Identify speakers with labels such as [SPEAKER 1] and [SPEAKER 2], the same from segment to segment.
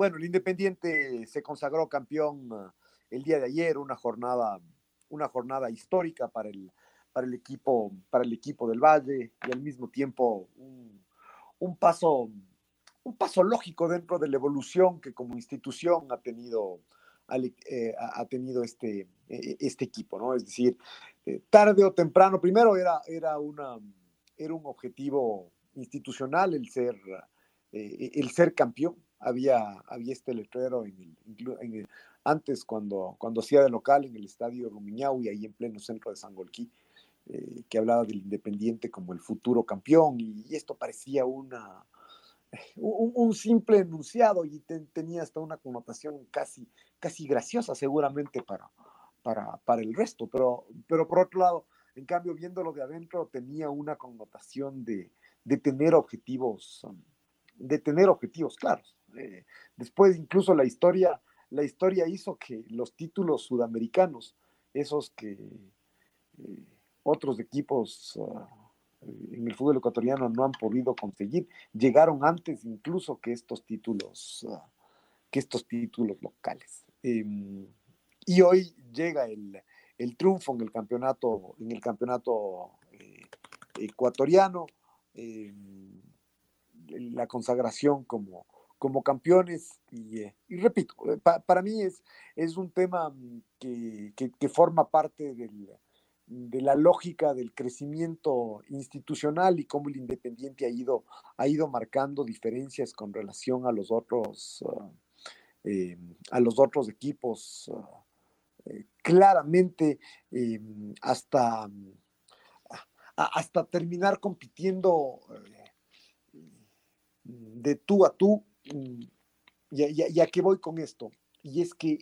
[SPEAKER 1] bueno, el Independiente se consagró campeón eh, el día de ayer, una jornada, una jornada histórica para el, para el, equipo, para el equipo del Valle y al mismo tiempo un, paso un paso lógico dentro de la evolución que como institución ha tenido, eh, ha tenido este, e, este equipo, ¿no? Es decir, eh, tarde o temprano, primero era, era, una, era un objetivo institucional el ser, eh, el ser campeón. Había, había este letrero en el, antes cuando, cuando hacía de local en el estadio Rumiñahui, ahí en pleno centro de Sangolquí, que hablaba del Independiente como el futuro campeón, y esto parecía una, un, simple enunciado y tenía hasta una connotación casi, casi graciosa seguramente para, para, para, el resto, pero, pero por otro lado, en cambio, viéndolo de adentro, tenía una connotación de, de tener objetivos, de tener objetivos claros. Eh, después, incluso la historia, la historia hizo que los títulos sudamericanos, esos que eh, otros equipos ah, en el fútbol ecuatoriano no han podido conseguir. Llegaron antes incluso que estos títulos, ah, que estos títulos locales. Em, y hoy llega el, triunfo en el campeonato, en el campeonato eh, ecuatoriano, em, la consagración como, como campeones. Y, eh, repito, eh, para mí es, es un tema que forma parte del de la lógica del crecimiento institucional y cómo el Independiente ha ido, ha ido marcando diferencias con relación a los otros, ah, eh, a los otros equipos. Ah, claramente hasta, hasta terminar compitiendo de tú a tú. Mm, ¿Y a qué voy con esto? Y es que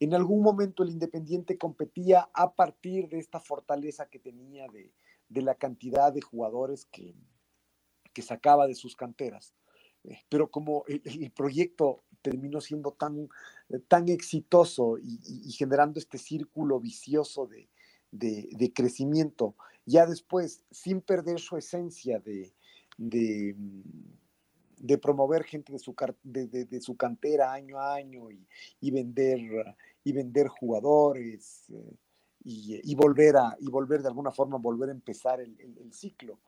[SPEAKER 1] en algún momento el Independiente competía a partir de esta fortaleza que tenía de, la cantidad de jugadores que, que, sacaba de sus canteras. Eh, pero como el, proyecto terminó siendo tan, tan exitoso y, generando este círculo vicioso de, crecimiento, ya después, sin perder su esencia de, de promover gente de su, de, su cantera año a año y, vender, y vender jugadores eh, y, volver a, y volver de alguna forma, volver a empezar el, ciclo.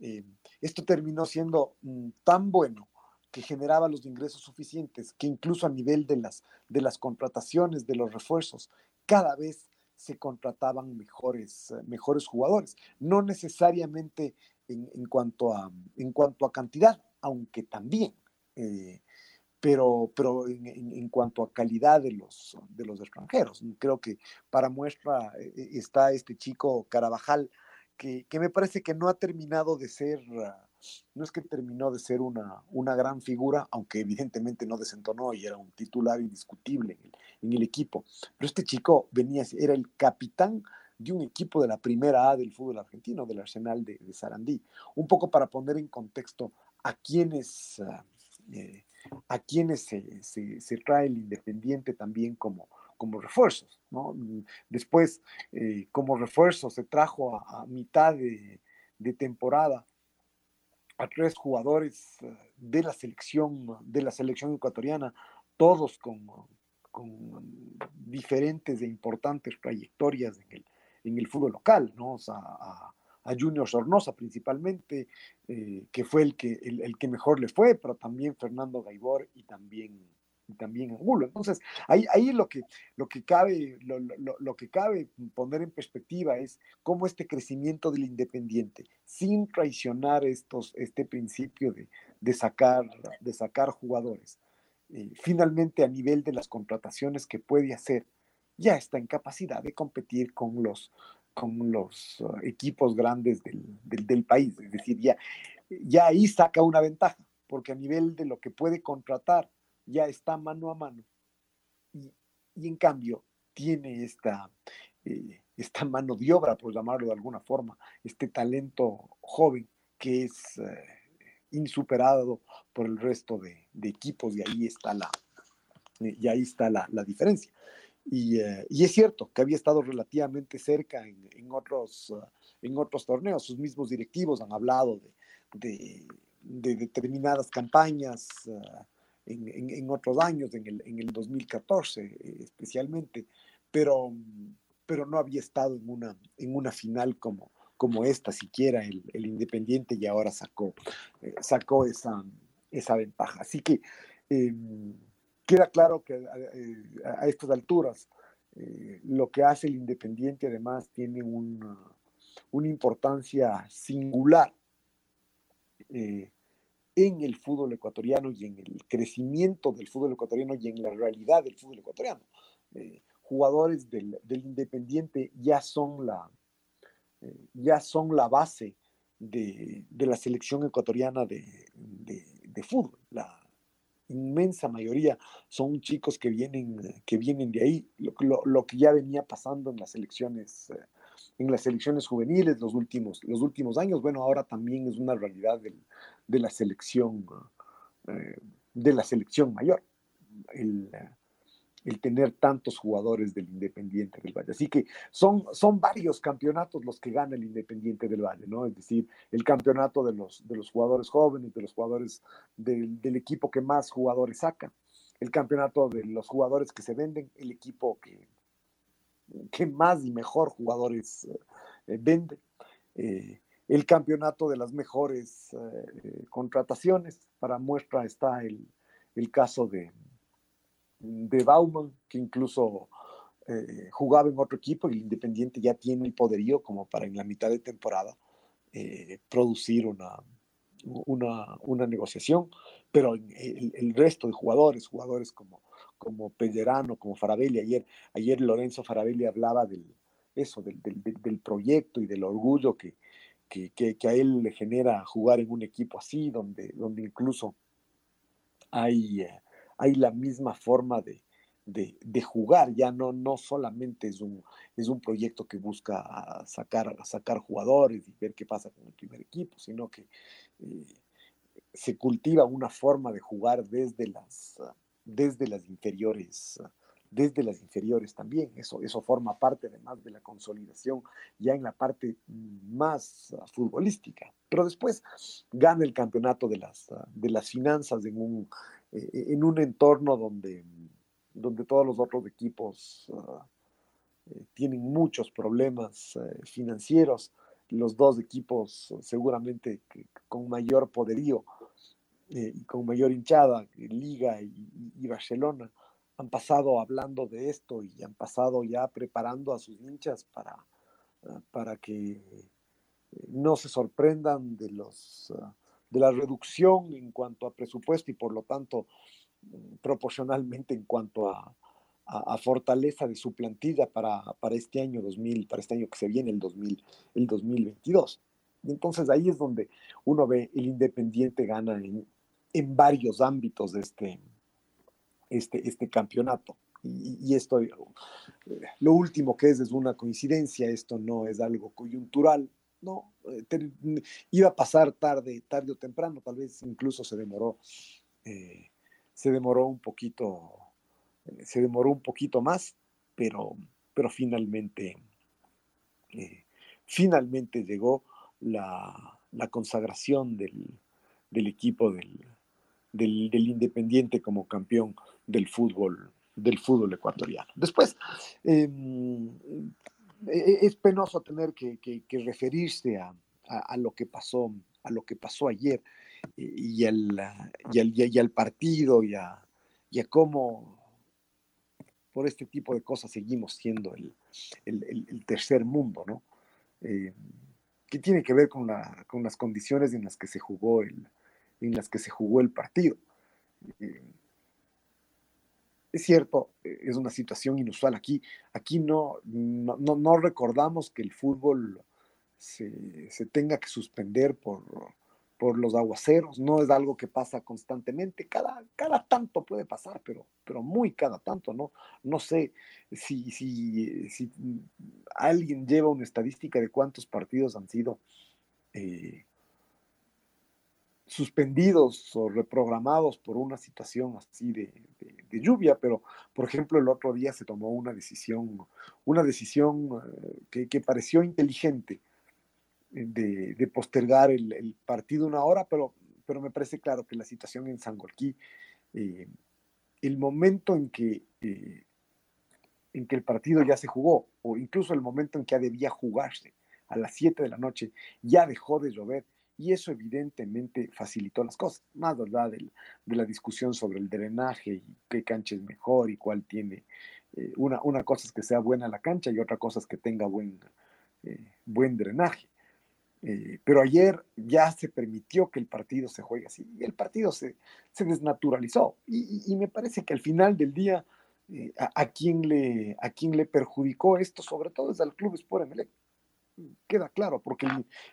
[SPEAKER 1] Eh, esto terminó siendo mm, tan bueno que generaba los ingresos suficientes que incluso a nivel de las, de las contrataciones, de los refuerzos, cada vez se contrataban mejores, mejores jugadores, no necesariamente en, en, cuanto a, en cuanto a cantidad, aunque también, eh, pero, pero en, cuanto a calidad de los, de los extranjeros. Creo que para muestra eh, eh, está este chico Carabajal, que, me parece que no ha terminado de ser, no es que terminó de ser una, una gran figura, aunque evidentemente no desentonó y era un titular indiscutible en el, equipo, pero este chico venía, era el capitán de un equipo de la primera A del fútbol argentino, del Arsenal de, de Sarandí. Un poco para poner en contexto a quienes, ah, eh, a quienes se, trae el Independiente también como, como refuerzos. ¿no? Después, eh, como refuerzo, se trajo a, mitad de, temporada a tres jugadores ah, de la selección, de la selección ecuatoriana, todos con, diferentes e importantes trayectorias en el, en el fútbol local, ¿no? A Junior Sornosa principalmente, eh, que fue el que, el, que mejor le fue, pero también Fernando Gaibor y también, y también Angulo. Entonces, ahí, ahí lo, que, lo, que cabe, lo, lo, que cabe poner en perspectiva es cómo este crecimiento del independiente, sin traicionar estos, este principio de, de sacar, de sacar jugadores, eh, finalmente a nivel de las contrataciones que puede hacer, ya está en capacidad de competir con los, con los uh, equipos grandes del, del, país. Es decir, ya, ya ahí saca una ventaja, porque a nivel de lo que puede contratar, ya está mano a mano. Y, y en cambio, tiene esta, eh, esta mano de obra, por llamarlo de alguna forma, este talento joven que es eh, insuperado por el resto de, de, equipos y ahí está la, y ahí está la, la diferencia. Y, eh, y, es cierto que había estado relativamente cerca en, en otros, uh, en otros torneos. Sus mismos directivos han hablado de, de, de determinadas campañas uh, en, en, en, otros años, en el, en el 2014 eh, especialmente, pero, pero no había estado en una, en una final como, como esta, siquiera el, el Independiente, y ahora sacó, eh, sacó esa, esa ventaja. Así que eh, queda claro que eh, a, estas alturas eh, lo que hace el Independiente además tiene una, una importancia singular eh, en el fútbol ecuatoriano y en el crecimiento del fútbol ecuatoriano y en la realidad del fútbol ecuatoriano. Eh, jugadores del, del, Independiente ya son la, eh, ya son la base de, de la selección ecuatoriana de, de, de fútbol. La inmensa mayoría son chicos que vienen, que vienen de ahí, lo, lo, lo que ya venía pasando en las elecciones eh, en las selecciones juveniles los últimos, los últimos años. Bueno, ahora también es una realidad de la selección, eh, de la selección mayor, el, el, tener tantos jugadores del Independiente del Valle. Así que son, son varios campeonatos los que gana el Independiente del Valle, ¿no? Es decir, el campeonato de los, de los jugadores jóvenes, de los jugadores del, equipo que más jugadores saca, el campeonato de los jugadores que se venden, el equipo que, que más y mejor jugadores eh, vende. Eh, el campeonato de las mejores eh, contrataciones. Para muestra está el, el caso de, de, Bauman, que incluso eh, jugaba en otro equipo y el Independiente ya tiene el poderío como para en la mitad de temporada eh, producir una, una, una, negociación, pero el, el, resto de jugadores, jugadores como, como Pellerano, como Farabelli, ayer, ayer Lorenzo Farabelli hablaba del, eso, del, del, del proyecto y del orgullo que, que, que, que, a él le genera jugar en un equipo así, donde, donde incluso hay, eh, hay la misma forma de, de, jugar, ya no, no solamente es un, es un proyecto que busca sacar, sacar jugadores y ver qué pasa con el primer equipo, sino que eh, se cultiva una forma de jugar desde las, desde las inferiores desde las inferiores también. Eso, eso forma parte además de la consolidación ya en la parte más futbolística. Pero después gana el campeonato de las, de las finanzas en un, en un entorno donde, donde todos los otros equipos uh, eh, tienen muchos problemas eh, financieros. Los dos equipos seguramente con mayor poderío y con mayor hinchada, Liga y, y Barcelona han pasado hablando de esto y han pasado ya preparando a sus hinchas para, ah, para que eh, no se sorprendan de, los, ah, de la reducción en cuanto a presupuesto y por lo tanto mm, proporcionalmente en cuanto a, a, fortaleza de su plantilla para, para, este año 2000, para este año que se viene, el, 2000, el 2022. Y entonces ahí es donde uno ve el Independiente gana en, en varios ámbitos de este, este, este campeonato. Y, y, esto, lo último que es es una coincidencia, esto no es algo coyuntural, no, te, iba a pasar tarde, tarde o temprano, tal vez incluso se demoró, eh, se demoró un poquito, eh, se demoró un poquito más, pero, pero finalmente, eh, finalmente llegó la, la consagración del, del equipo del, del, del, Independiente como campeón del fútbol, del fútbol ecuatoriano. Después, em, es penoso tener que, referirse a, lo que pasó, a lo que pasó ayer y al, y al, partido y a, cómo por este tipo de cosas seguimos siendo el, tercer mundo, ¿no? Eh, que tiene que ver con, con, las condiciones en las que se jugó el, en las que se jugó el partido. Eh, es cierto, eh, es una situación inusual. Aquí, aquí no, no, recordamos que el fútbol se, se, tenga que suspender por, por los aguaceros, no es algo que pasa constantemente, cada, cada tanto puede pasar, pero, pero muy cada tanto, ¿no? No sé si, si, si alguien lleva una estadística de cuántos partidos han sido eh, suspendidos o reprogramados por una situación así de, lluvia, pero por ejemplo el otro día se tomó una decisión, una decisión eh, que, pareció inteligente de, postergar el, partido una hora, pero, pero me parece claro que la situación en Sangolquí, eh, el momento en que, eh, en que el partido ya se jugó, o incluso el momento en que ya debía jugarse, a las 7 de la noche, ya dejó de llover y eso evidentemente facilitó las cosas, más allá de la discusión sobre el drenaje y qué cancha es mejor y cuál tiene. Eh, una, una cosa es que sea buena la cancha y otra cosa es que tenga buen, buen drenaje. Eh, pero ayer ya se permitió que el partido se juegue así y el partido se, se desnaturalizó. Y, me parece que al final del día, eh, a, quien le, a quien le perjudicó esto, sobre todo es al Club Sport Emelec. Queda claro, porque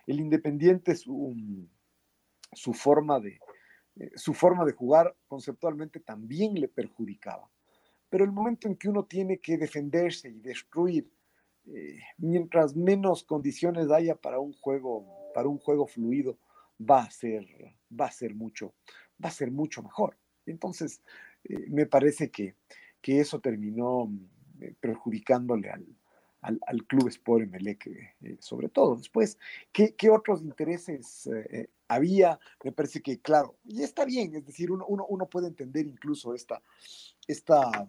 [SPEAKER 1] el, Independiente, su, su, forma de, eh, su forma de jugar conceptualmente también le perjudicaba. Pero el momento en que uno tiene que defenderse y destruir eh, mientras menos condiciones haya para un juego, para un juego fluido, va a ser, va a ser mucho, va a ser mucho mejor. Entonces, eh, me parece que, que, eso terminó eh, perjudicándole al, al, Club Sport Emelec, sobre todo. Después, ¿qué, qué otros intereses había? Me parece que, claro, y está bien, es decir, uno, uno, uno puede entender incluso esta, esta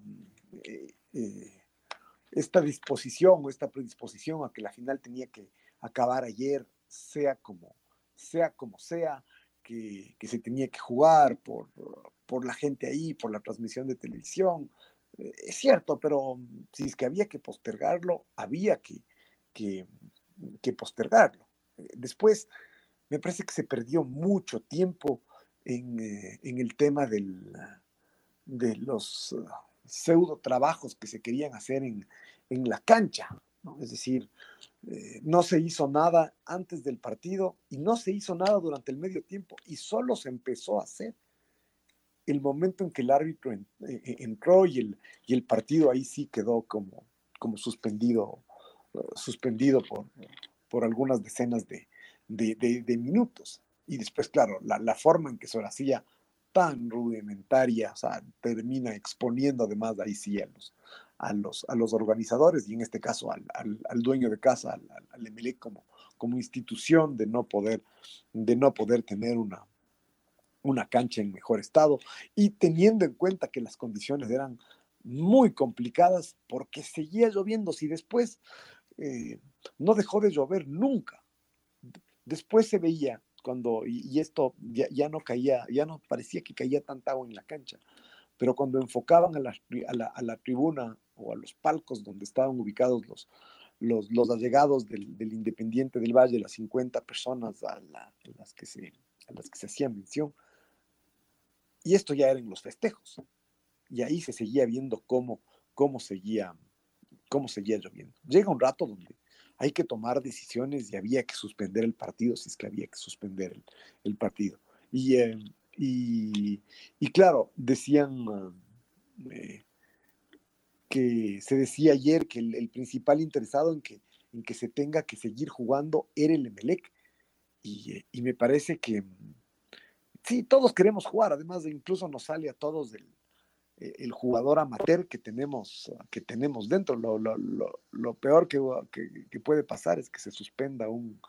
[SPEAKER 1] esta disposición o esta predisposición a que la final tenía que acabar ayer, sea como sea, como sea que, se tenía que jugar por, por, la gente ahí, por la transmisión de televisión. Es cierto, pero si es que había que postergarlo, había que, que, postergarlo. Eh, después, me parece que se perdió mucho tiempo en, eh, en el tema del, de los pseudo trabajos que se querían hacer en, en la cancha. ¿no? Es decir, eh, no se hizo nada antes del partido y no se hizo nada durante el medio tiempo y solo se empezó a hacer el momento en que el árbitro eh, eh, entró y el, y el partido ahí sí quedó como, como suspendido, suspendido por, por algunas decenas de, de, minutos. Y después, claro, la, la, forma en que se hacía tan rudimentaria, o sea, termina exponiendo además ahí sí a los, a los, a los organizadores y en este caso al, al, dueño de casa, al, al como, como institución de no poder, de no poder tener una, una cancha en mejor estado y teniendo en cuenta que las condiciones eran muy complicadas porque seguía lloviendo, si después eh, no dejó de llover nunca. Después se veía cuando, y, esto ya, ya, no caía, ya no parecía que caía tanta agua en la cancha, pero cuando enfocaban a la, a la, a la tribuna o a los palcos donde estaban ubicados los, los, los allegados del, del, Independiente del Valle, las 50 personas a, las que se, a las que se hacía mención. Y esto ya eran los festejos. Y ahí se seguía viendo cómo, cómo, seguía, cómo seguía lloviendo. Llega un rato donde hay que tomar decisiones y había que suspender el partido si es que había que suspender el, partido. Y, eh, y, y, claro, decían, eh, que se decía ayer que el, principal interesado en que, en que se tenga que seguir jugando era el Emelec. Y, y, me parece que sí, todos queremos jugar, además de incluso nos sale a todos el, e, el jugador amateur que tenemos, que tenemos dentro. Lo, peor que, que, que, puede pasar es que se suspenda un,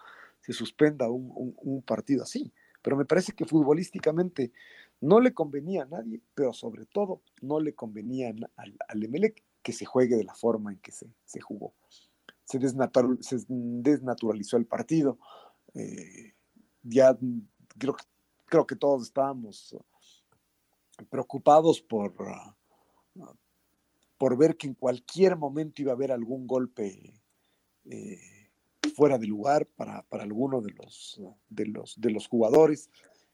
[SPEAKER 1] se suspenda un, partido así. Pero me parece que futbolísticamente no le convenía a nadie, pero sobre todo no le convenía al, Emelec que se juegue de la forma en que se, jugó. Se, desnaturalizó el partido. Eh, ya creo, creo que todos estábamos preocupados por, por ver que en cualquier momento iba a haber algún golpe eh, fuera de lugar para, para alguno de los, de los, de los jugadores.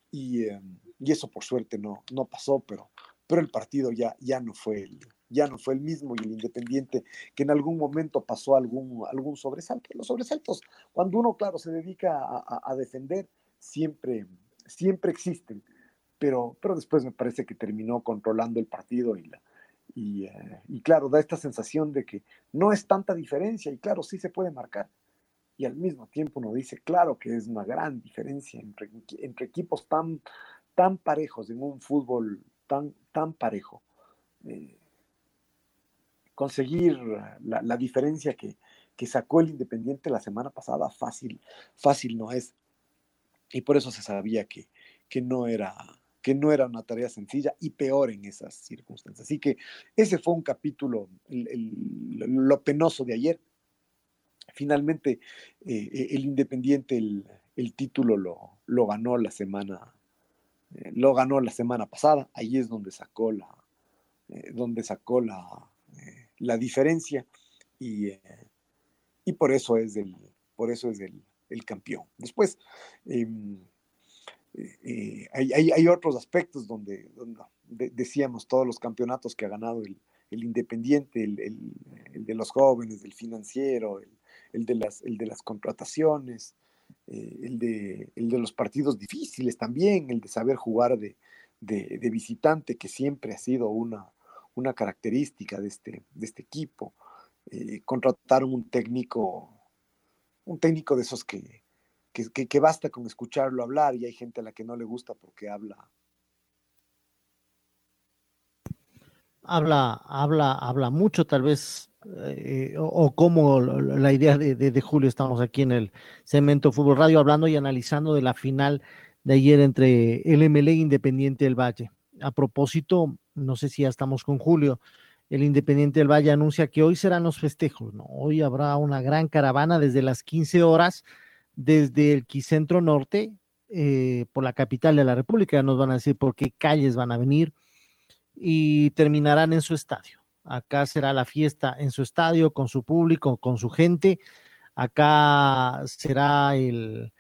[SPEAKER 1] Y, em, y, eso por suerte no, no pasó, pero, pero el partido ya, ya, no fue el, ya no fue el mismo y el Independiente que en algún momento pasó algún, algún sobresalto. Los sobresaltos, cuando uno, claro, se dedica a defender, siempre, siempre existen, pero, pero después me parece que terminó controlando el partido y, la, eh, y, claro, da esta sensación de que no es tanta diferencia y claro, sí se puede marcar. Y al mismo tiempo uno dice, claro que es una gran diferencia entre, entre equipos tan, tan parejos en un fútbol tan, tan parejo. Eh, conseguir la, la diferencia que, que, sacó el Independiente la semana pasada, fácil, fácil no es. Y por eso se sabía que, que no era que no era una tarea sencilla y peor en esas circunstancias. Así que ese fue un capítulo, lo penoso de ayer. Finalmente, eh, el Independiente, el, título lo, lo, ganó la semana, eh, lo ganó la semana pasada. Ahí es donde sacó la, eh, donde sacó la, la diferencia y, y, por eso es el, por eso es el, el campeón. Después, em, eh, hay, otros aspectos donde, decíamos todos los campeonatos que ha ganado el, Independiente, el, de los jóvenes, el financiero, el, de, las, el de las contrataciones, eh, el, de, el de los partidos difíciles también, el de saber jugar de, visitante, que siempre ha sido una, una característica de este, de este equipo. Eh, contrataron un técnico, un técnico de esos que, que, basta con escucharlo hablar y hay gente a la que no le gusta porque habla.
[SPEAKER 2] Habla, habla, habla mucho, tal vez, eh, o, como la idea de, Julio, estamos aquí en el Cemento Fútbol Radio hablando y analizando de la final de ayer entre el MLE Independiente del Valle. A propósito, no sé si ya estamos con Julio, el Independiente del Valle anuncia que hoy serán los festejos, ¿no? Hoy habrá una gran caravana desde las 15 horas desde el Quicentro Norte, eh, por la capital de la República, nos van a decir por qué calles van a venir y terminarán en su estadio. Acá será la fiesta en su estadio, con su público, con su gente. Acá será el,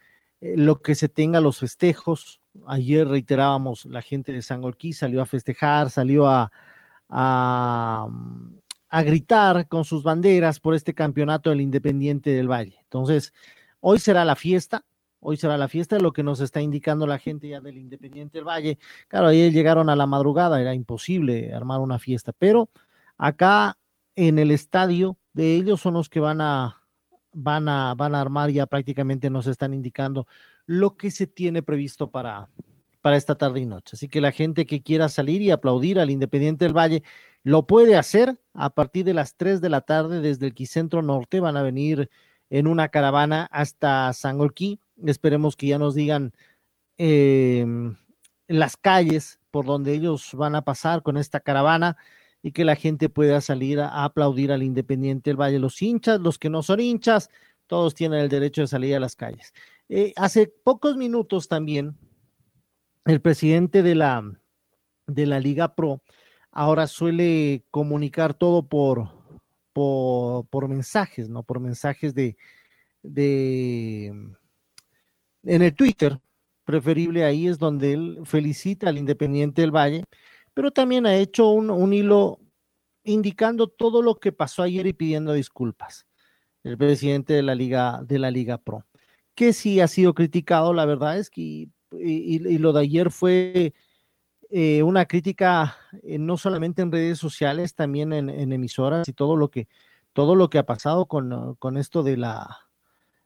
[SPEAKER 2] eh, lo que se tenga los festejos. Ayer reiterábamos, la gente de Sangolquí salió a festejar, salió a, a, gritar con sus banderas por este campeonato del Independiente del Valle. Entonces, Hoy será la fiesta, hoy será la fiesta, lo que nos está indicando la gente ya del Independiente del Valle. Claro, ahí llegaron a la madrugada, era imposible armar una fiesta, pero acá en el estadio de ellos son los que van a, van a, van a armar, ya prácticamente nos están indicando lo que se tiene previsto para, para esta tarde y noche. Así que la gente que quiera salir y aplaudir al Independiente del Valle lo puede hacer a partir de las 3 de la tarde desde el Quicentro Norte. Van a venir en una caravana hasta Sangolquí. Esperemos que ya nos digan em, las calles por donde ellos van a pasar con esta caravana y que la gente pueda salir a, aplaudir al Independiente del Valle. Los hinchas, los que no son hinchas, todos tienen el derecho de salir a las calles. Eh, hace pocos minutos también, el presidente de la, de la Liga Pro ahora suele comunicar todo por, por, mensajes, ¿no? Por mensajes de, de, en el Twitter, preferible ahí es donde él felicita al Independiente del Valle, pero también ha hecho un, un hilo indicando todo lo que pasó ayer y pidiendo disculpas. El presidente de la Liga, de la Liga Pro, que sí ha sido criticado, la verdad es que, y, lo de ayer fue eh, una crítica eh, no solamente en redes sociales, también en, emisoras y todo lo que, todo lo que ha pasado con, con esto de la,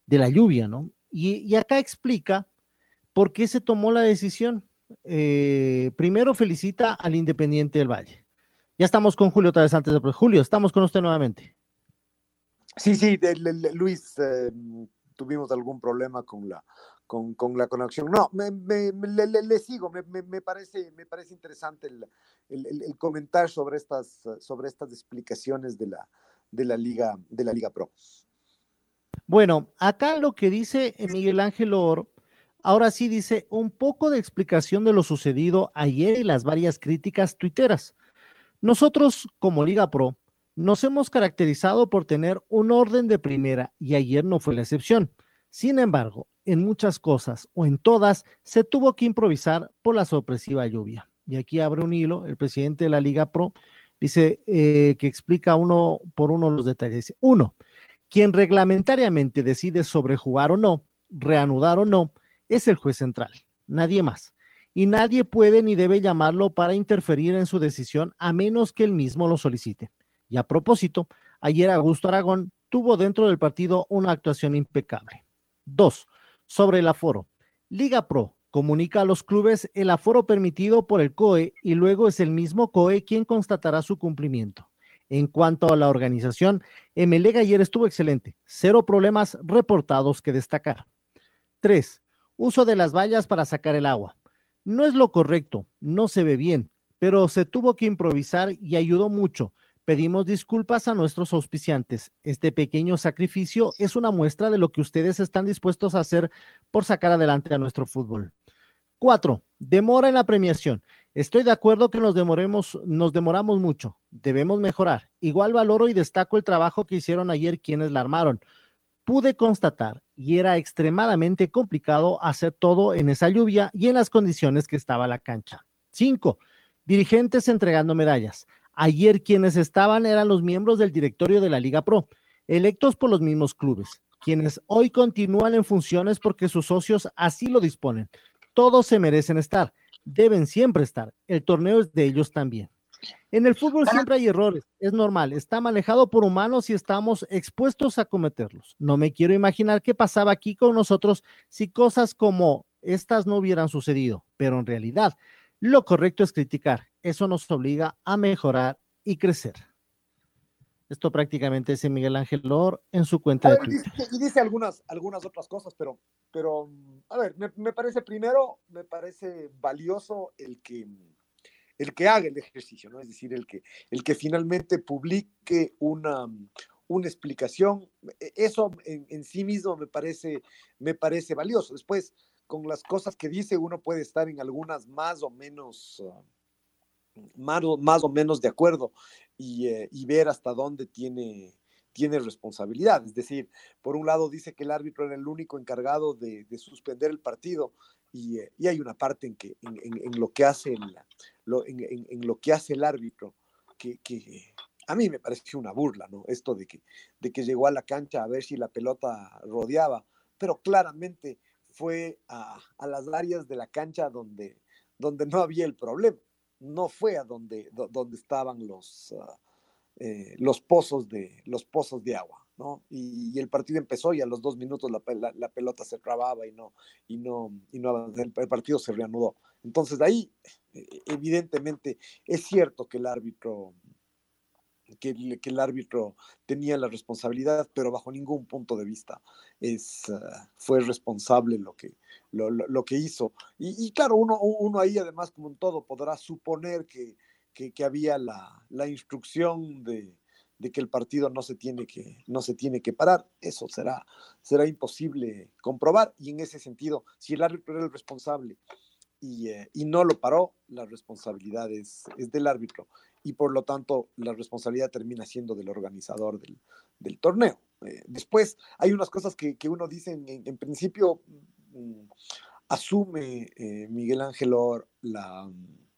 [SPEAKER 2] de la lluvia, ¿no? Y, acá explica por qué se tomó la decisión. Eh, primero felicita al Independiente del Valle. Ya estamos con Julio otra vez antes de... Julio, estamos con usted nuevamente.
[SPEAKER 1] Sí, sí, Luis, tuvimos algún problema con la, con, la conexión. No, me, le, sigo, me, parece, me parece interesante el, el, comentar sobre estas, sobre estas explicaciones de la, de la, Liga, de la Liga Pro.
[SPEAKER 2] Bueno, acá lo que dice Miguel Ángel Oro, Ahora sí dice un poco de explicación de lo sucedido ayer y las varias críticas tuiteras. Nosotros, como Liga Pro, nos hemos caracterizado por tener un orden de primera y ayer no fue la excepción. Sin embargo, en muchas cosas o en todas se tuvo que improvisar por la sorpresiva lluvia. Y aquí abre un hilo, el presidente de la Liga Pro dice eh, que explica uno por uno los detalles. Uno, quien reglamentariamente decide sobre jugar o no, reanudar o no, es el juez central, nadie más. Y nadie puede ni debe llamarlo para interferir en su decisión a menos que él mismo lo solicite. Y a propósito, ayer Augusto Aragón tuvo dentro del partido una actuación impecable. Dos, sobre el aforo. Liga Pro comunica a los clubes el aforo permitido por el COE y luego es el mismo COE quien constatará su cumplimiento. En cuanto a la organización, MLEG ayer estuvo excelente, cero problemas reportados que destacar. Tres, uso de las vallas para sacar el agua. No es lo correcto, no se ve bien, pero se tuvo que improvisar y ayudó mucho, Pedimos disculpas a nuestros auspiciantes. Este pequeño sacrificio es una muestra de lo que ustedes están dispuestos a hacer por sacar adelante a nuestro fútbol. Cuatro, demora en la premiación. Estoy de acuerdo que nos demoremos, nos demoramos mucho. Debemos mejorar. Igual valoro y destaco el trabajo que hicieron ayer quienes la armaron. Pude constatar y era extremadamente complicado hacer todo en esa lluvia y en las condiciones que estaba la cancha. Cinco, dirigentes entregando medallas. Ayer quienes estaban eran los miembros del directorio de la Liga Pro, electos por los mismos clubes, quienes hoy continúan en funciones porque sus socios así lo disponen. Todos se merecen estar, deben siempre estar. El torneo es de ellos también. En el fútbol siempre hay errores, es normal, está manejado por humanos y estamos expuestos a cometerlos. No me quiero imaginar qué pasaba aquí con nosotros si cosas como estas no hubieran sucedido, pero en realidad lo correcto es criticar. Eso nos obliga a mejorar y crecer. Esto prácticamente dice Miguel Ángel Lor en su cuenta de Twitter.
[SPEAKER 1] y dice algunas, algunas otras cosas, pero, pero a ver, me, parece primero, me parece valioso el que, el que haga el ejercicio, ¿no? Es decir, el que, el que finalmente publique una, una explicación. E, eso en, en, sí mismo me parece, me parece valioso. Después, con las cosas que dice, uno puede estar en algunas más o menos, ah, más, o menos de acuerdo eh, y, ver hasta dónde tiene, tiene responsabilidad. Es decir, por un lado dice que el árbitro era el único encargado de, suspender el partido y, eh, y, hay una parte en, que, en, lo que hace el, en, lo que hace el árbitro que, que, a mí me pareció una burla, ¿no? Esto de que, de que llegó a la cancha a ver si la pelota rodeaba, pero claramente fue a, las áreas de la cancha donde, donde no había el problema. No fue a donde, donde estaban los, eh, los, pozos de, los pozos de agua. ¿no? Y, el partido empezó y a los dos minutos la, la, pelota se trababa y no, y no, y no el, el partido se reanudó. Entonces ahí, eh, evidentemente, es cierto que el árbitro que el, árbitro tenía la responsabilidad, pero bajo ningún punto de vista es, ah, fue responsable lo que, lo, que hizo. Y, claro, uno, uno ahí además, como en todo, podrá suponer que, que, había la, la instrucción de, de, que el partido no se tiene que, no se tiene que parar. Eso será, será imposible comprobar. Y en ese sentido, si el árbitro era el responsable y, eh, y no lo paró, la responsabilidad es, del árbitro y por lo tanto la responsabilidad termina siendo del organizador del, torneo. Eh, después hay unas cosas que, uno dice en, principio, mm, asume eh, Miguel Ángel Or la,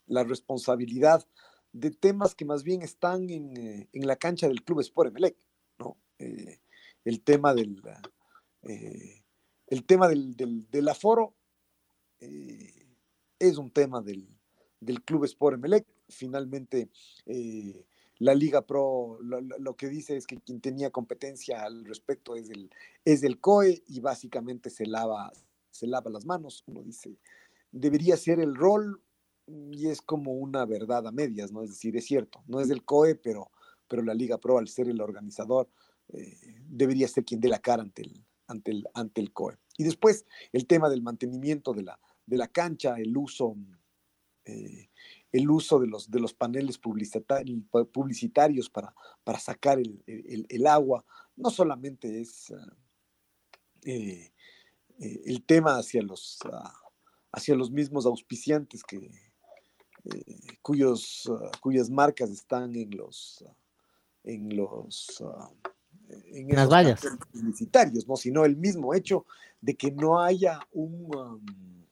[SPEAKER 1] responsabilidad de temas que más bien están en, eh, la cancha del Club Sport Emelec, ¿no? el tema del, el tema del aforo es un tema del, del Club Sport Emelec finalmente eh, la Liga Pro lo, que dice es que quien tenía competencia al respecto es el, es COE y básicamente se lava, se lava las manos. Uno dice, debería ser el rol y es como una verdad a medias, ¿no? Es decir, es cierto, no es del COE, pero, pero la Liga Pro al ser el organizador eh, debería ser quien dé la cara ante el, ante el, ante el COE. Y después el tema del mantenimiento de la, de la cancha, el uso... Eh, el uso de los, de los paneles publicitarios para, para sacar el, agua, no solamente es, eh, eh, el tema hacia los, ah, hacia los mismos auspiciantes que, cuyos, ah, cuyas marcas están en los, en los
[SPEAKER 2] en las vallas
[SPEAKER 1] publicitarios, ¿no? sino el mismo hecho de que no haya un,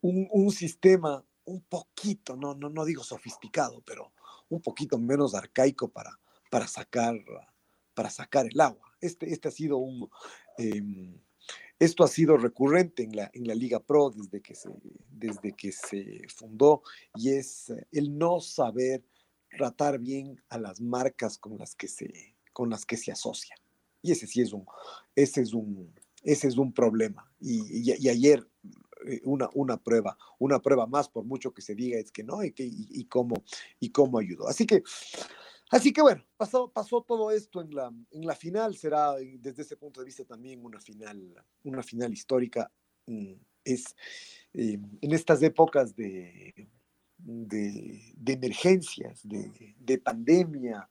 [SPEAKER 1] un, un, sistema un poquito, no, no, no digo sofisticado, pero un poquito menos arcaico para, para, sacar, para sacar el agua. Este, este ha sido un, em, esto ha sido recurrente en la, en la Liga Pro desde que, se, desde que se fundó y es el no saber tratar bien a las marcas con las que se, con las que se asocian. Y ese sí es un, ese es un, ese es un problema. Y, ayer eh, una, una prueba, una prueba más, por mucho que se diga, es que no, y, que, y, cómo, y cómo ayudó. Así que, así que bueno, pasó, pasó todo esto en la, en la final, será desde ese punto de vista también una final, una final histórica. Mm, es eh, en estas épocas de, de, de emergencias, de, de, pandemia,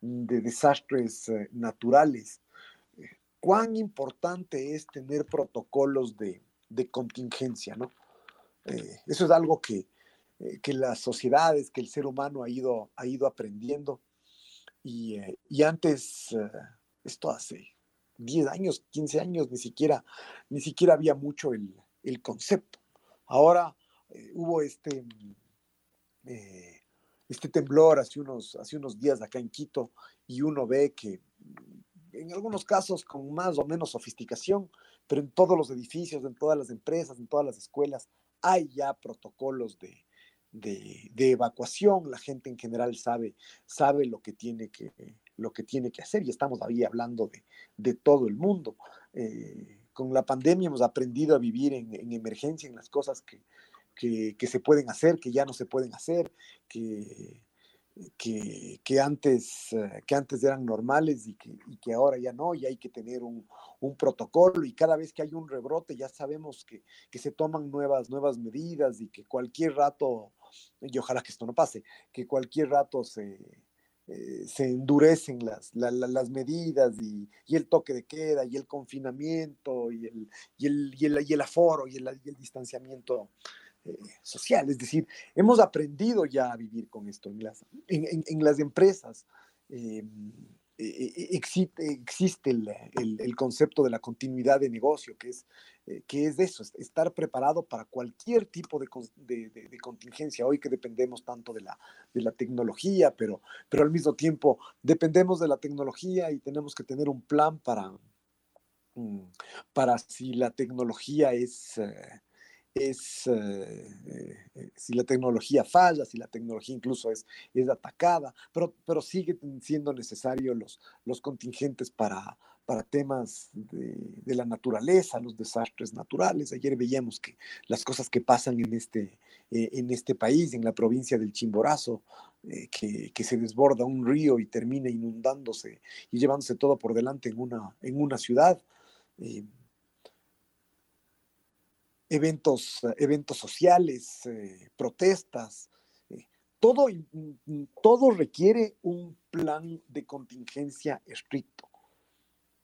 [SPEAKER 1] de desastres eh, naturales, cuán importante es tener protocolos de, de contingencia, ¿no? Eh, eso es algo que, eh, que, las sociedades, que el ser humano ha ido, ha ido aprendiendo. Y, eh, y antes, esto hace 10 años, 15 años, ni siquiera, ni siquiera había mucho el, el concepto. Ahora hubo este, este temblor hace unos, hace unos días acá en Quito y uno ve que en algunos casos con más o menos sofisticación, pero en todos los edificios, en todas las empresas, en todas las escuelas, hay ya protocolos de, de, evacuación. La gente en general sabe, sabe lo, que tiene que, lo que tiene que hacer y estamos ahí hablando de, de todo el mundo. Eh, con la pandemia hemos aprendido a vivir en, en emergencia, en las cosas que, que, que, se pueden hacer, que ya no se pueden hacer, que que, que, antes, eh, que antes eran normales y que, ahora ya no, y hay que tener un, protocolo y cada vez que hay un rebrote ya sabemos que, que, se toman nuevas, nuevas medidas y que cualquier rato, y ojalá que esto no pase, que cualquier rato se, eh, se endurecen las, las medidas y, y, el toque de queda y el confinamiento y el, y el, y el, el aforo y el distanciamiento eh. Es decir, hemos aprendido ya a vivir con esto en las, en, las empresas. Eh, eh, existe, existe el, concepto de la continuidad de negocio, que es, que es eso, estar preparado para cualquier tipo de, contingencia. Hoy que dependemos tanto de la, de la tecnología, pero, pero al mismo tiempo dependemos de la tecnología y tenemos que tener un plan para, mm, para si la tecnología es es eh, eh, si la tecnología falla, si la tecnología incluso es, es atacada, pero, pero sigue siendo necesario los, los contingentes para, para temas de, de, la naturaleza, los desastres naturales. Ayer veíamos que las cosas que pasan en este, eh, en este país, en la provincia del Chimborazo, que, que, se desborda un río y termina inundándose y llevándose todo por delante en una, en una ciudad eventos, eventos sociales, eh, protestas. Eh, todo, todo requiere un plan de contingencia estricto.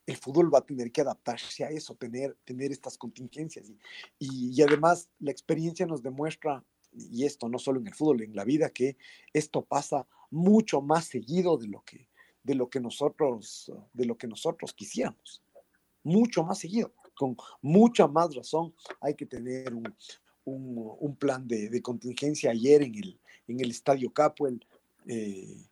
[SPEAKER 1] El fútbol va a tener que adaptarse a eso, tener, tener estas contingencias. Y, y, además la experiencia nos demuestra, y esto no solo en el fútbol, en la vida, que esto pasa mucho más seguido de lo que, de lo que, nosotros, de lo que nosotros quisiéramos. Mucho más seguido con mucha más razón hay que tener un, un, plan de, de, contingencia. Ayer en el, en el Estadio Capuel eh,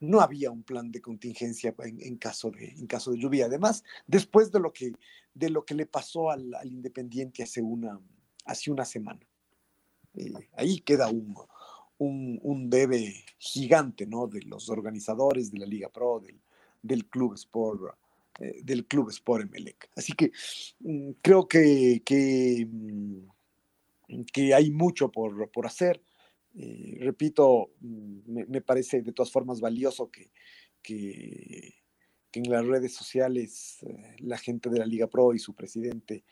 [SPEAKER 1] no había un plan de contingencia en, en, caso de, en caso de lluvia. Además, después de lo que, de lo que le pasó al, al Independiente hace una, hace una semana. Eh, ahí queda un, un, un, debe gigante ¿no? de los organizadores de la Liga Pro, del, del Club Sport del club Sport Emelec. Así que mm, creo que, mm, que, hay mucho por, por hacer. Eh, repito, mm, me, parece de todas formas valioso que, que, que en las redes sociales eh, la gente de la Liga Pro y su presidente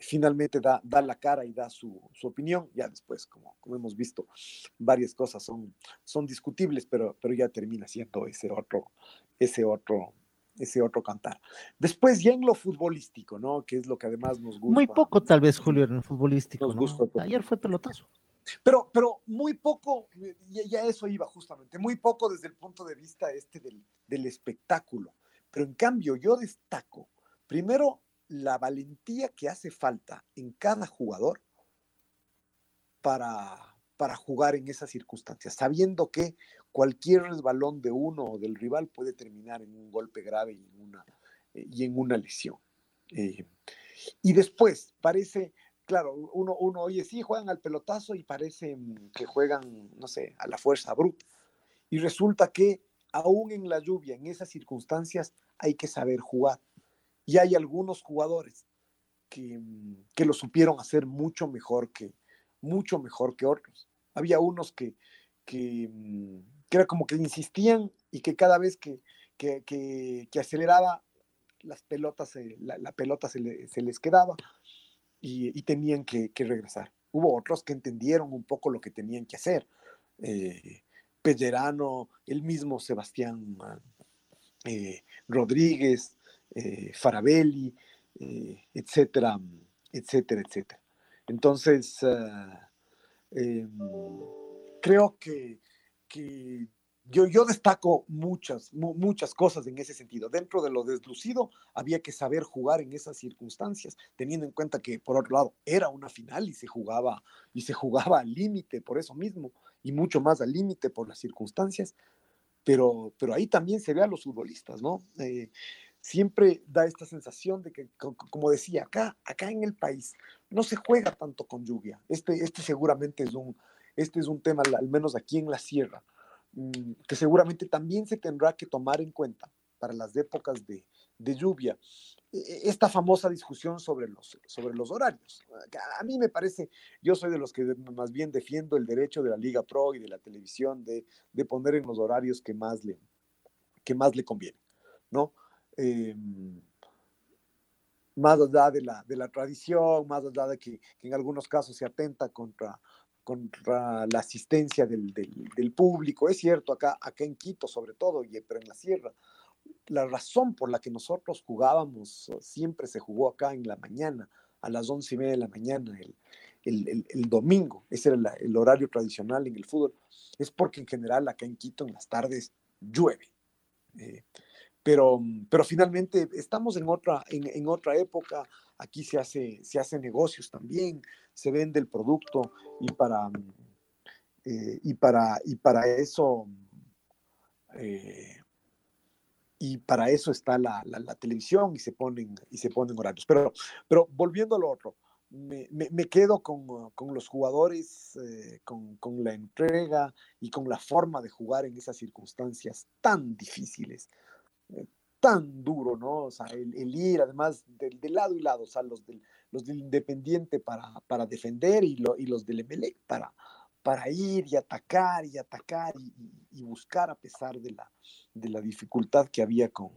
[SPEAKER 1] finalmente da, da, la cara y da su, su, opinión. Ya después, como, como hemos visto, varias cosas son, son discutibles, pero, pero ya termina siendo ese otro, ese otro ese otro cantar. Después ya en lo futbolístico, ¿no? Que es lo que además nos gusta.
[SPEAKER 2] Muy poco tal vez, Julio, en el futbolístico. Ayer fue pelotazo.
[SPEAKER 1] Pero, pero muy poco, ya, eso iba justamente, muy poco desde el punto de vista este del, del espectáculo. Pero en cambio yo destaco, primero, la valentía que hace falta en cada jugador para, para jugar en esas circunstancias, sabiendo que cualquier resbalón de uno o del rival puede terminar en un golpe grave y en una, eh, y en una lesión. Eh, y después, parece, claro, uno, uno oye, sí, juegan al pelotazo y parece mm, que juegan, no sé, a la fuerza bruta. Y resulta que aún en la lluvia, en esas circunstancias, hay que saber jugar. Y hay algunos jugadores que, mm, que lo supieron hacer mucho mejor que, mucho mejor que otros. Había unos que, que, mm, era como que insistían y que cada vez que, que, aceleraba, las pelotas, la, pelota se, les quedaba y, tenían que, regresar. Hubo otros que entendieron un poco lo que tenían que hacer. Eh, Pellerano, el mismo Sebastián eh, Rodríguez, eh, Farabelli, eh, etcétera, etcétera, etcétera. Entonces, ah, em, creo que, yo, yo, destaco muchas, muchas cosas en ese sentido. Dentro de lo deslucido, había que saber jugar en esas circunstancias, teniendo en cuenta que, por otro lado, era una final y se jugaba, y se jugaba al límite por eso mismo, y mucho más al límite por las circunstancias. Pero, pero ahí también se ve a los futbolistas, ¿no? Eh, siempre da esta sensación de que, como decía, acá, acá en el país no se juega tanto con lluvia. Este, este seguramente es un, este es un tema, al menos aquí en la sierra, mm, que seguramente también se tendrá que tomar en cuenta para las épocas de, de lluvia. E, e, esta famosa discusión sobre los, sobre los horarios. A mí me parece, yo soy de los que más bien defiendo el derecho de la Liga Pro y de la televisión de, de poner en los horarios que más le, que más le conviene, ¿no? Em, más allá de la, de la tradición, más allá de que, en algunos casos se atenta contra, contra la asistencia del, del, público. Es cierto, acá, acá en Quito sobre todo, y, pero en la sierra, la razón por la que nosotros jugábamos siempre se jugó acá en la mañana, a las once y media de la mañana, el, el, el, domingo, ese era el horario tradicional en el fútbol, es porque en general acá en Quito en las tardes llueve. Eh, pero, pero finalmente estamos en otra, en, otra época, aquí se hace, se hace negocios también, se vende el producto y para, eh, y para, y para eso eh, y para eso está la, televisión y se ponen y se ponen horarios. Pero, pero volviendo a lo otro, me, me, quedo con, con, los jugadores, eh, con, con, la entrega y con la forma de jugar en esas circunstancias tan difíciles tan duro, ¿no? O sea, el, ir además del, lado y lado, o sea, los del, los Independiente para, para defender y, y los del Emelec para, para ir y atacar y atacar y, buscar a pesar de la, de la dificultad que había con,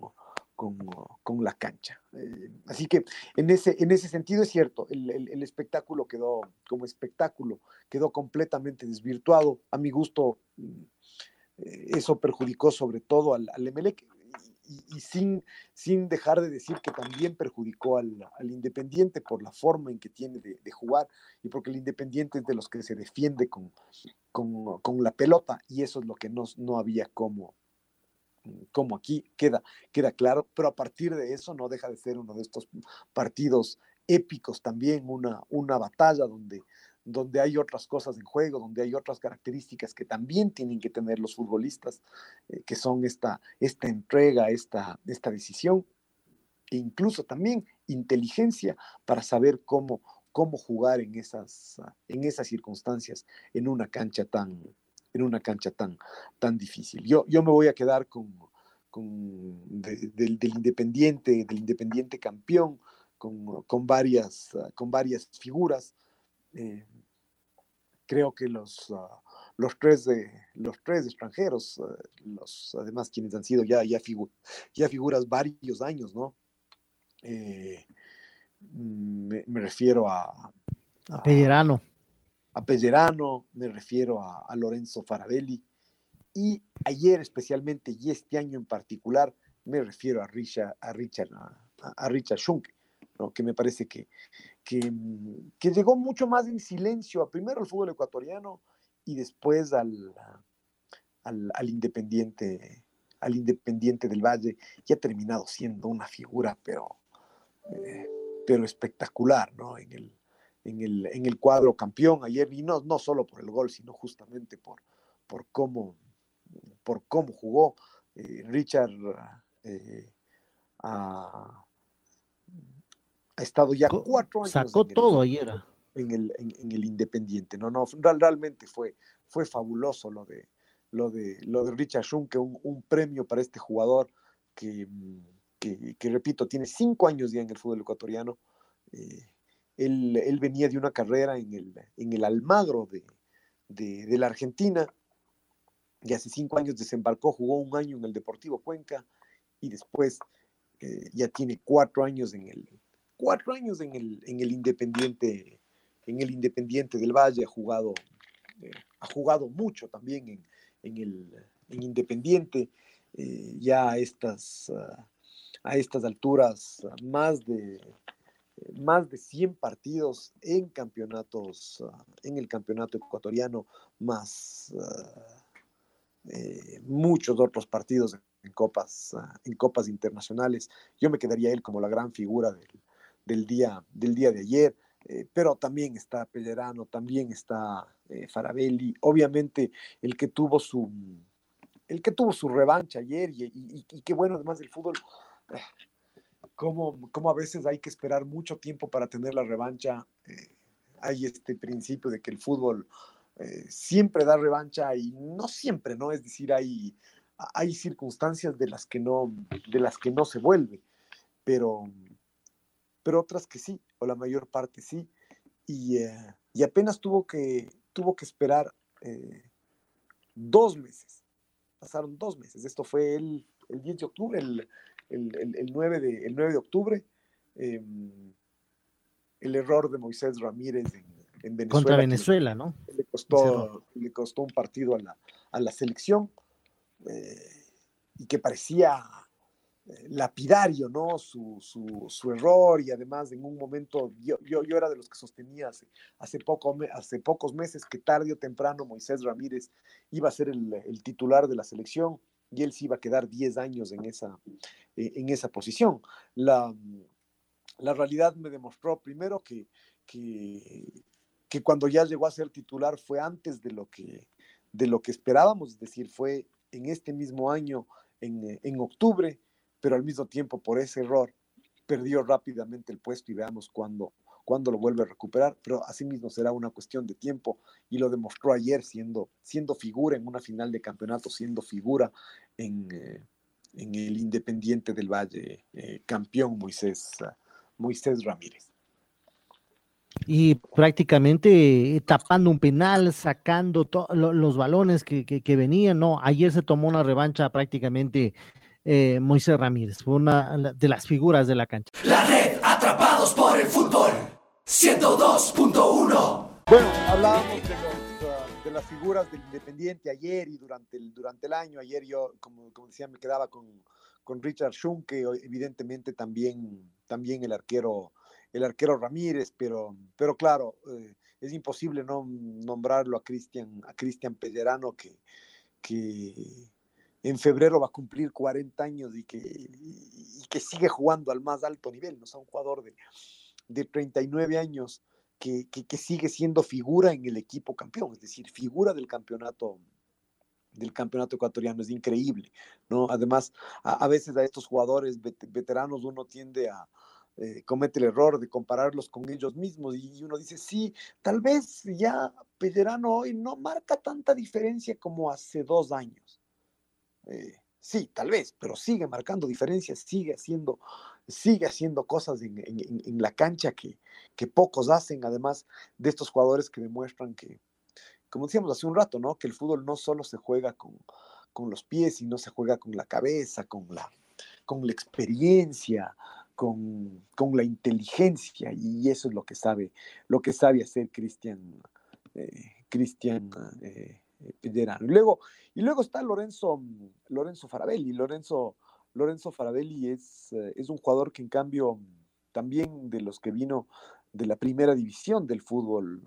[SPEAKER 1] con, con la cancha. Eh, así que en ese, en ese sentido es cierto, el, el, espectáculo quedó como espectáculo, quedó completamente desvirtuado. A mi gusto, mm, eh, eso perjudicó sobre todo al Emelec y, sin, sin dejar de decir que también perjudicó al, al Independiente por la forma en que tiene de, jugar y porque el Independiente es de los que se defiende con, con, con la pelota y eso es lo que no, no había como, como aquí queda, queda claro, pero a partir de eso no deja de ser uno de estos partidos épicos también, una, una batalla donde donde hay otras cosas en juego, donde hay otras características que también tienen que tener los futbolistas, eh, que son esta, esta entrega, esta, esta decisión, e incluso también inteligencia para saber cómo, cómo jugar en esas, en esas circunstancias en una cancha tan, en una cancha tan, tan difícil. Yo, yo me voy a quedar con, con del, Independiente, del Independiente campeón, con, con, varias, con varias figuras. Eh, creo que los, ah, los, tres, de, los tres extranjeros, ah, los, además quienes han sido ya, ya, ya figuras varios años, ¿no? Eh, me, refiero a...
[SPEAKER 2] A Pellerano.
[SPEAKER 1] A Pellerano, me refiero a, a Lorenzo Farabelli. Y ayer especialmente, y este año en particular, me refiero a Richard, a Richard, a, Richard Schunke, ¿no? que me parece que, que, que, llegó mucho más en silencio a primero al fútbol ecuatoriano y después al, al, al Independiente al Independiente del Valle y ha terminado siendo una figura, pero, eh, pero espectacular, ¿no? En el, en, el, en el cuadro campeón ayer, y no, no solo por el gol, sino justamente por, por, cómo, por cómo jugó. Eh, Richard eh, ha, estado ya cuatro años.
[SPEAKER 2] Sacó todo ayer.
[SPEAKER 1] En el, en, el Independiente, ¿no? no realmente fue, fue fabuloso lo de, lo de, lo de Richard Schunke, un, un premio para este jugador que, que, repito, tiene cinco años ya en el fútbol ecuatoriano. Eh, él, él, venía de una carrera en el, en el Almagro de, de, la Argentina y hace cinco años desembarcó, jugó un año en el Deportivo Cuenca y después eh, ya tiene cuatro años en el cuatro años en el, en el Independiente en el Independiente del Valle ha jugado eh, ha jugado mucho también en, el en Independiente, eh, ya a estas, ah, a estas alturas, ah, más de, más de 100 partidos en campeonatos, ah, en el campeonato ecuatoriano, más eh, muchos otros partidos en copas, en copas internacionales. Yo me quedaría él como la gran figura del, día, del día de ayer. Eh, pero también está Pellerano, también está eh, Farabelli, obviamente el que tuvo su el que tuvo su revancha ayer y, y, qué bueno además del fútbol, eh, como, como, a veces hay que esperar mucho tiempo para tener la revancha, hay este principio de que el fútbol siempre da revancha y no siempre, ¿no? Es decir, hay, hay circunstancias de las que no, de las que no se vuelve, pero pero otras que sí, o la mayor parte sí. Y, eh, y apenas tuvo que, tuvo que esperar eh, dos meses. Pasaron dos meses. Esto fue el, el 10 de octubre, el, el, el, 9, de, el 9 de octubre. Em, el error de Moisés Ramírez en, en Venezuela.
[SPEAKER 2] Contra Venezuela, ¿no?
[SPEAKER 1] Le costó, le costó un partido a la, a la selección eh, y que parecía lapidario, ¿no? Su, su, error y además en un momento, yo, yo, yo, era de los que sostenía hace, hace, poco, hace pocos meses que tarde o temprano Moisés Ramírez iba a ser el, el titular de la selección y él sí iba a quedar 10 años en esa, e, en esa posición. La, la realidad me demostró primero que, que, que cuando ya llegó a ser titular fue antes de lo que, de lo que esperábamos, es decir, fue en este mismo año, en, en octubre, pero al mismo tiempo por ese error perdió rápidamente el puesto y veamos cuándo, lo vuelve a recuperar, pero asimismo será una cuestión de tiempo y lo demostró ayer siendo, siendo figura en una final de campeonato, siendo figura en, eh, el Independiente del Valle, eh, campeón Moisés, Moisés Ramírez.
[SPEAKER 2] Y prácticamente tapando un penal, sacando los balones que, que, que, venían, ¿no? Ayer se tomó una revancha prácticamente eh, Moisés Ramírez, una de las figuras de la cancha.
[SPEAKER 3] La red, atrapados por el fútbol, 102.1.
[SPEAKER 1] Bueno, hablábamos de, ah, de, las figuras del Independiente ayer y durante el, durante el año. Ayer yo, como, como decía, me quedaba con, con Richard Schunke, evidentemente también, también el arquero el arquero Ramírez, pero, pero claro, eh, es imposible no nombrarlo a Cristian a Cristian Pellerano que, que, en febrero va a cumplir 40 años y que, y que sigue jugando al más alto nivel, ¿no? es un jugador de, de 39 años que, que, sigue siendo figura en el equipo campeón, es decir, figura del campeonato del campeonato ecuatoriano, es increíble, ¿no? Además, a, veces a estos jugadores veteranos uno tiende a, eh, comete el error de compararlos con ellos mismos y uno dice, sí, tal vez ya Pellerano hoy no marca tanta diferencia como hace dos años, eh, sí, tal vez, pero sigue marcando diferencias, sigue haciendo, sigue haciendo cosas en, la cancha que, pocos hacen, además de estos jugadores que demuestran que, como decíamos hace un rato, ¿no? Que el fútbol no solo se juega con, los pies, sino se juega con la cabeza, con la, experiencia, con, con, la inteligencia, y eso es lo que sabe, lo que sabe hacer Cristian, eh, Cristian eh, y luego, y luego está Lorenzo, Lorenzo Farabelli. Lorenzo, Lorenzo Farabelli es, eh, es un jugador que en cambio también de los que vino de la primera división del fútbol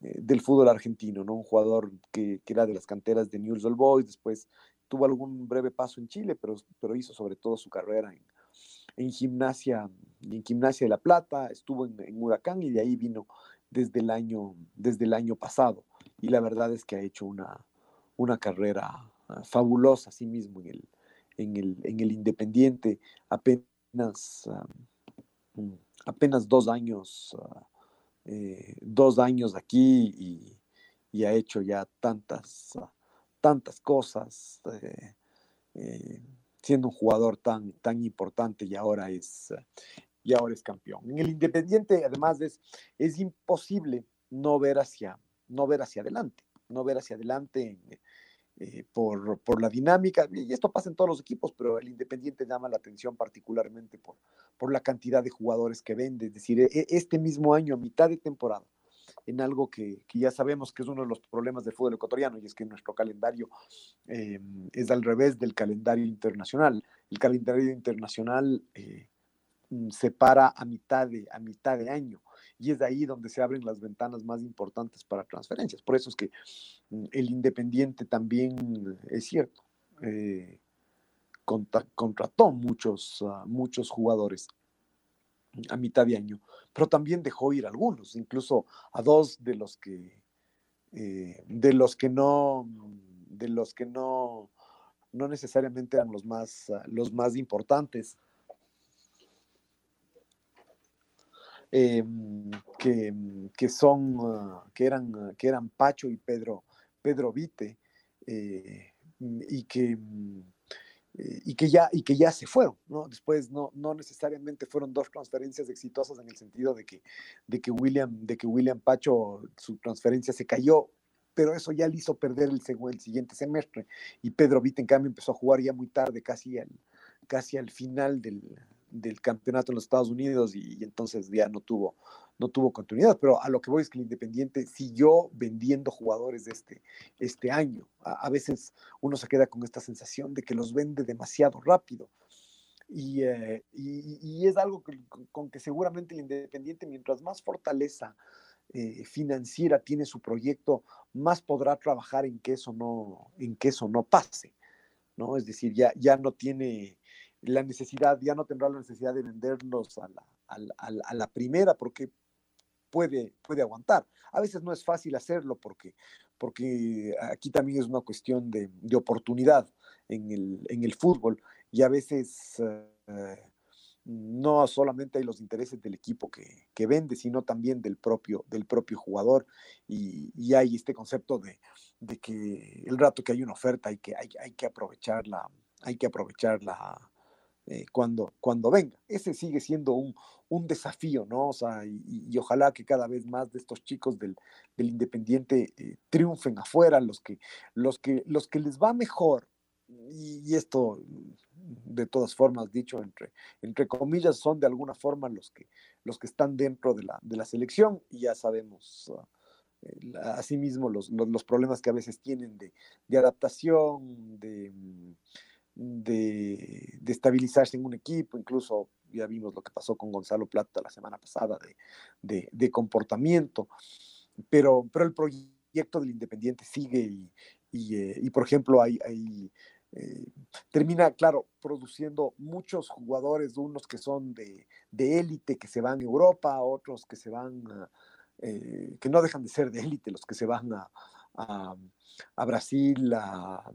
[SPEAKER 1] eh, del fútbol argentino, ¿no? Un jugador que, que, era de las canteras de News Old Boys, después tuvo algún breve paso en Chile, pero, pero hizo sobre todo su carrera en, en gimnasia, en gimnasia de la Plata, estuvo en, Huracán y de ahí vino desde el año, desde el año pasado. Y la verdad es que ha hecho una, una carrera uh, fabulosa a sí mismo en el, en el, en el Independiente, apenas, uh, apenas dos años. Uh, eh, dos años aquí y, y, ha hecho ya tantas, tantas cosas, eh, eh, siendo un jugador tan, tan importante y ahora es, y ahora es campeón. En el Independiente, además, es, es imposible no ver hacia, no ver hacia adelante, no ver hacia adelante eh, por, por, la dinámica, y esto pasa en todos los equipos, pero el Independiente llama la atención particularmente por, por la cantidad de jugadores que vende, es decir, e, este mismo año, a mitad de temporada, en algo que, que, ya sabemos que es uno de los problemas del fútbol ecuatoriano, y es que nuestro calendario eh, es al revés del calendario internacional. El calendario internacional eh, se para a mitad, de, a mitad de año y es ahí donde se abren las ventanas más importantes para transferencias. Por eso es que mm, el Independiente también, es cierto, eh, contra, contrató muchos, uh, muchos jugadores a mitad de año, pero también dejó ir algunos, incluso a dos de los que, eh, de los que no, de los que no, no necesariamente eran los más, uh, los más importantes. Eh, que, que, son, uh, que, eran, uh, que eran Pacho y Pedro, Pedro Vite, eh, y, que, eh, y, que ya, y que ya se fueron, ¿no? Después no, no necesariamente fueron dos transferencias exitosas en el sentido de que, de que, William, de que William Pacho, su transferencia se cayó, pero eso ya le hizo perder el, el siguiente semestre, y Pedro Vite en cambio empezó a jugar ya muy tarde, casi al, casi al final del, del campeonato en los Estados Unidos y, entonces ya no tuvo, no tuvo continuidad. Pero a lo que voy es que el Independiente siguió vendiendo jugadores de este, este año. A, veces uno se queda con esta sensación de que los vende demasiado rápido. Y, eh, y, es algo con, que seguramente el Independiente, mientras más fortaleza eh, financiera tiene su proyecto, más podrá trabajar en que eso no, en que eso no pase. ¿no? Es decir, ya, ya no tiene la necesidad, ya no tendrá la necesidad de venderlos a la, a la, a la primera porque puede, puede aguantar. A veces no es fácil hacerlo porque, porque aquí también es una cuestión de, de oportunidad en el, en el, fútbol y a veces eh, no solamente hay los intereses del equipo que, que, vende, sino también del propio, del propio jugador y, y hay este concepto de, de, que el rato que hay una oferta hay que, hay, hay que aprovecharla, hay que aprovecharla eh, cuando, cuando venga. Ese sigue siendo un, un desafío, ¿no? O sea, y, ojalá que cada vez más de estos chicos del, del Independiente eh, triunfen afuera, los que, los, que, los que les va mejor, y, esto de todas formas dicho entre, entre comillas, son de alguna forma los que, los que están dentro de la, de la selección, y ya sabemos. Uh, asimismo los, los, los, problemas que a veces tienen de, de adaptación, de, de, de, estabilizarse en un equipo, incluso ya vimos lo que pasó con Gonzalo Plata la semana pasada de, de, comportamiento, pero, pero el proyecto del Independiente sigue y, y, eh, por ejemplo, hay, eh, termina, claro, produciendo muchos jugadores, unos que son de, élite, que se van a Europa, otros que se van, a, eh, que no dejan de ser de élite, los que se van a, a, a Brasil, a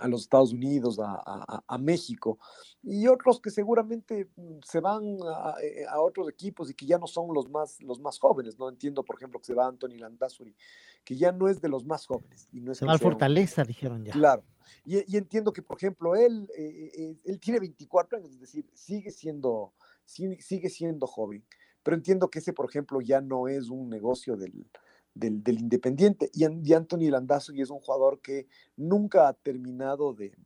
[SPEAKER 1] a los Estados Unidos, a, a, a, México, y otros que seguramente mm, se van a, eh, a, otros equipos y que ya no son los más, los más jóvenes, ¿no? Entiendo, por ejemplo, que se va Anthony Landazuri, que ya no es de los más jóvenes. Y no es
[SPEAKER 2] se va al Fortaleza, un... dijeron ya.
[SPEAKER 1] Claro. Y, y, entiendo que, por ejemplo, él, eh, eh, él tiene 24 años, es decir, sigue siendo, sigue, sigue siendo joven, pero entiendo que ese, por ejemplo, ya no es un negocio del, del, del Independiente. Y, Anthony Landazo y es un jugador que nunca ha terminado de,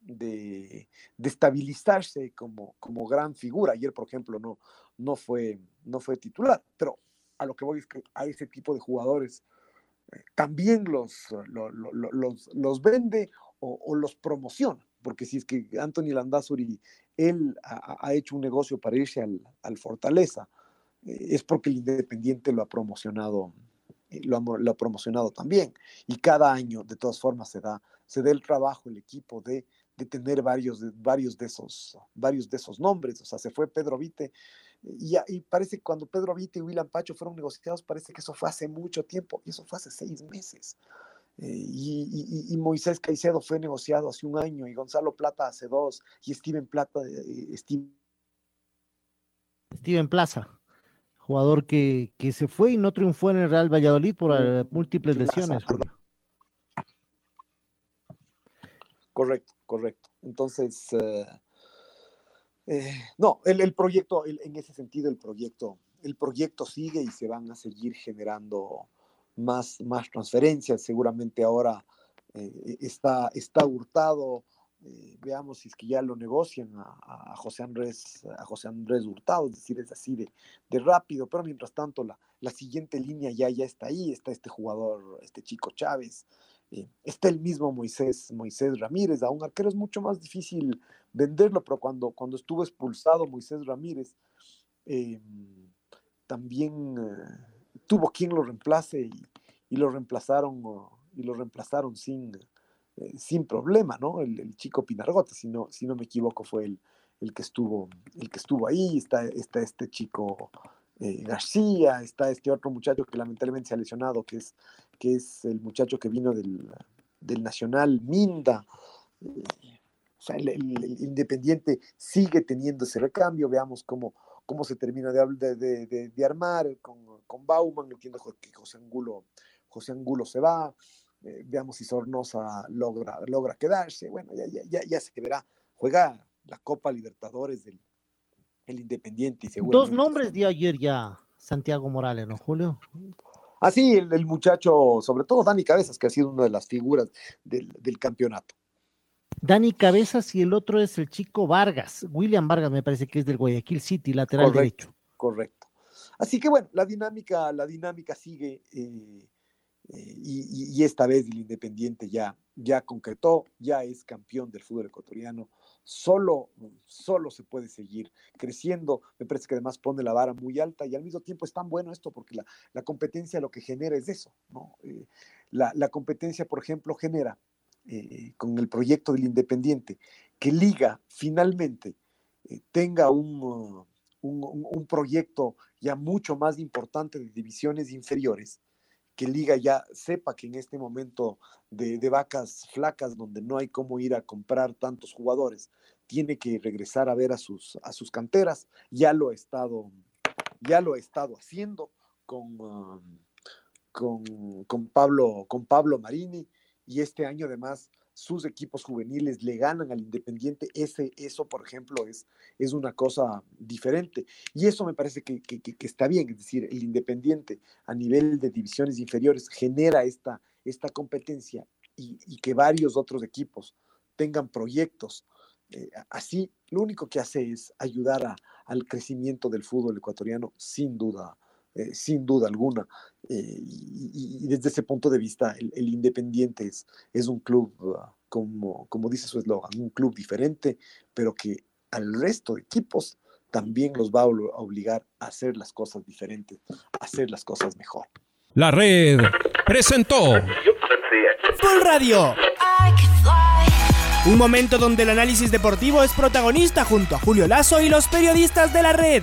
[SPEAKER 1] de, de estabilizarse como, como, gran figura. Ayer, por ejemplo, no, no, fue, no fue titular, pero a lo que voy es que a ese tipo de jugadores eh, también los, los, los, vende o, los promociona. porque si es que Anthony Landazuri, él ha, hecho un negocio para irse al, al Fortaleza, eh, es porque el Independiente lo ha promocionado, lo ha, lo ha, promocionado también. Y cada año, de todas formas, se da, se da el trabajo, el equipo de, de tener varios, de, varios, de esos, varios de esos nombres. O sea, se fue Pedro Vite. Y, parece que cuando Pedro Vite y William Pacho fueron negociados, parece que eso fue hace mucho tiempo, y eso fue hace seis meses. Eh, y, Moisés Caicedo fue negociado hace un año, y Gonzalo Plata hace dos, y Steven Plata, eh.
[SPEAKER 2] Steven Plaza jugador que, que, se fue y no triunfó en el Real Valladolid por eh, múltiples lesiones.
[SPEAKER 1] Correcto, correcto. Entonces, eh, eh, no, el, el proyecto, en ese sentido, el proyecto, el proyecto sigue y se van a seguir generando más, más transferencias. Seguramente ahora está, está hurtado eh, veamos si es que ya lo negocian a, José Andrés a José Andrés Hurtado, es decir, es así de, de rápido, pero mientras tanto la, la, siguiente línea ya, ya está ahí, está este jugador, este chico Chávez, eh, está el mismo Moisés, Moisés Ramírez, a un arquero es mucho más difícil venderlo, pero cuando, cuando estuvo expulsado Moisés Ramírez, eh, también tuvo quien lo reemplace y, y lo reemplazaron y lo reemplazaron sin eh, sin problema, ¿no? El, chico Pinargote, si no, si no me equivoco, fue el, el, que, estuvo, el que estuvo ahí, está, está este chico eh, García, está este otro muchacho que lamentablemente se ha lesionado, que es, que es el muchacho que vino del, del Nacional, Minda. Eh, o sea, el, Independiente sigue teniendo ese recambio, veamos cómo, cómo se termina de, de, de, de armar con, con Bauman, entiendo que José Angulo, José Angulo se va, eh, veamos si Sornosa logra, logra quedarse. Bueno, ya, ya, ya, se verá. Juega la Copa Libertadores del el Independiente. Y
[SPEAKER 2] Dos nombres de ayer ya, Santiago Morales, ¿no, Julio?
[SPEAKER 1] Ah, sí, el, muchacho, sobre todo Dani Cabezas, que ha sido una de las figuras del, del campeonato.
[SPEAKER 2] Dani Cabezas y el otro es el chico Vargas, William Vargas me parece que es del Guayaquil City, lateral derecho.
[SPEAKER 1] Correcto. Así que bueno, la dinámica, la dinámica sigue. Eh, eh, y, esta vez el Independiente ya, ya concretó, ya es campeón del fútbol ecuatoriano. Solo, solo se puede seguir creciendo. Me parece que además pone la vara muy alta y al mismo tiempo es tan bueno esto porque la, la competencia lo que genera es eso. ¿no? Eh, la, la, competencia, por ejemplo, genera eh, con el proyecto del Independiente que Liga finalmente tenga un, un, un proyecto ya mucho más importante de divisiones inferiores que Liga ya sepa que en este momento de, vacas flacas, donde no hay cómo ir a comprar tantos jugadores, tiene que regresar a ver a sus, a sus canteras. Ya lo ha estado, ya lo ha estado haciendo con, um, con, con, Pablo, con Pablo Marini y este año además sus equipos juveniles le ganan al Independiente, ese, eso, por ejemplo, es, es una cosa diferente. Y eso me parece que, está bien, es decir, el Independiente a nivel de divisiones inferiores genera esta, esta competencia y, que varios otros equipos tengan proyectos. Eh, así, lo único que hace es ayudar al crecimiento del fútbol ecuatoriano, sin duda, eh, sin duda alguna. Eh, y, desde ese punto de vista, el, Independiente es, es, un club, ah, como, como dice su eslogan, un club diferente, pero que al resto de equipos también los va a obligar a hacer las cosas diferentes, a hacer las cosas mejor.
[SPEAKER 4] La red presentó
[SPEAKER 5] Full Radio. Un momento donde el análisis deportivo es protagonista junto a Julio Lazo y los periodistas de la red.